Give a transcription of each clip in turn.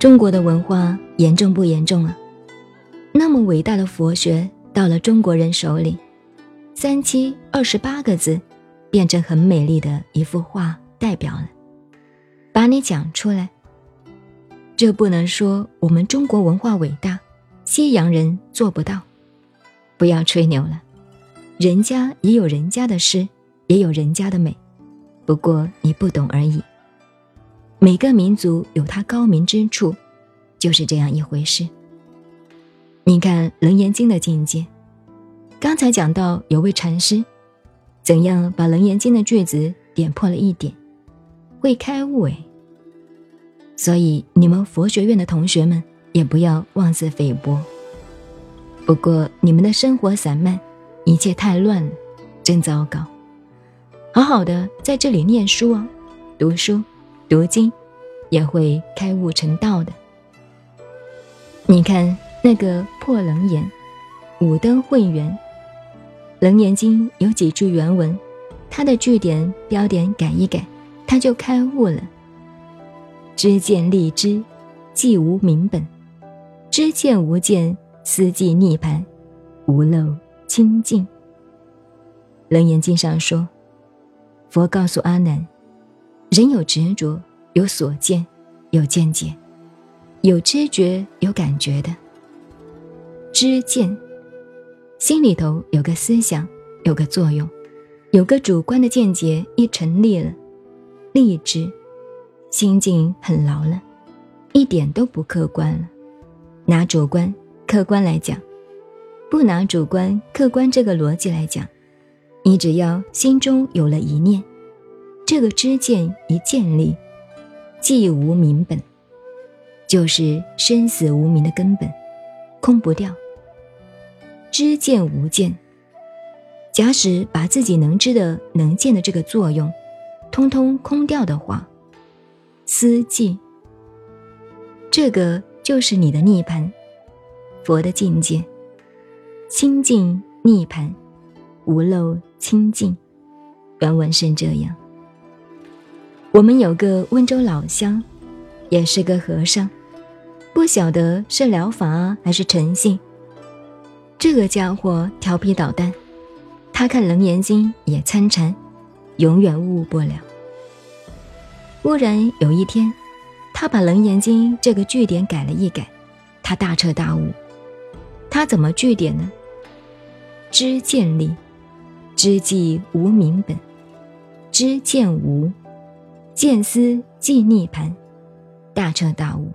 中国的文化严重不严重啊？那么伟大的佛学到了中国人手里，三七二十八个字，变成很美丽的一幅画，代表了，把你讲出来。这不能说我们中国文化伟大，西洋人做不到。不要吹牛了，人家也有人家的诗，也有人家的美，不过你不懂而已。每个民族有它高明之处，就是这样一回事。你看《楞严经》的境界，刚才讲到有位禅师，怎样把《楞严经》的句子点破了一点，会开悟哎。所以你们佛学院的同学们也不要妄自菲薄。不过你们的生活散漫，一切太乱了，真糟糕。好好的在这里念书啊，读书。读经也会开悟成道的。你看那个破楞严，五灯会元，楞严经有几句原文，它的句点标点改一改，他就开悟了。知见立知，即无明本；知见无见，思即涅盘，无漏清净。楞严经上说，佛告诉阿难。人有执着，有所见，有见解，有知觉，有感觉的。知见，心里头有个思想，有个作用，有个主观的见解一成立了，立知，心境很牢了，一点都不客观了。拿主观、客观来讲，不拿主观、客观这个逻辑来讲，你只要心中有了一念。这个知见一建立，即无明本，就是生死无明的根本，空不掉。知见无见，假使把自己能知的、能见的这个作用，通通空掉的话，思寂，这个就是你的涅盘，佛的境界，清净涅盘，无漏清净。原文是这样。我们有个温州老乡，也是个和尚，不晓得是疗法还是诚信。这个家伙调皮捣蛋，他看《楞严经》也参禅，永远悟不了。忽然有一天，他把《楞严经》这个句点改了一改，他大彻大悟。他怎么句点呢？知见力，知即无明本，知见无。见思即逆盘，大彻大悟。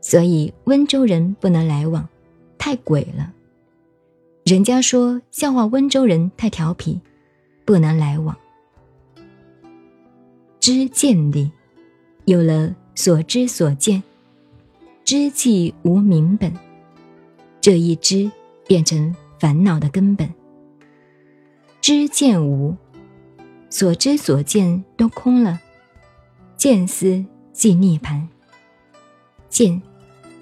所以温州人不能来往，太鬼了。人家说笑话温州人太调皮，不能来往。知见力，有了所知所见，知即无明本，这一知变成烦恼的根本。知见无。所知所见都空了，见思即涅盘。见，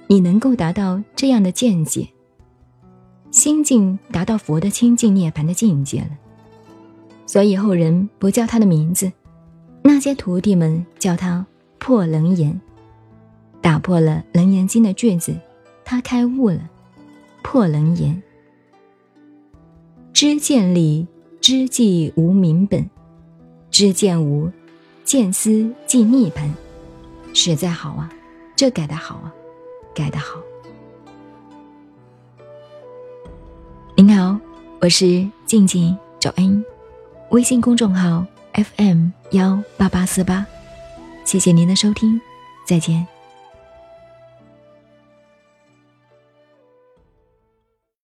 你能够达到这样的见解，心境达到佛的清净涅盘的境界了。所以后人不叫他的名字，那些徒弟们叫他破楞严，打破了楞严经的句子，他开悟了，破楞严。知见理知即无明本。知见无，见思即逆本，实在好啊！这改的好啊，改的好。您好，我是静静找恩，微信公众号 FM 幺八八四八，谢谢您的收听，再见。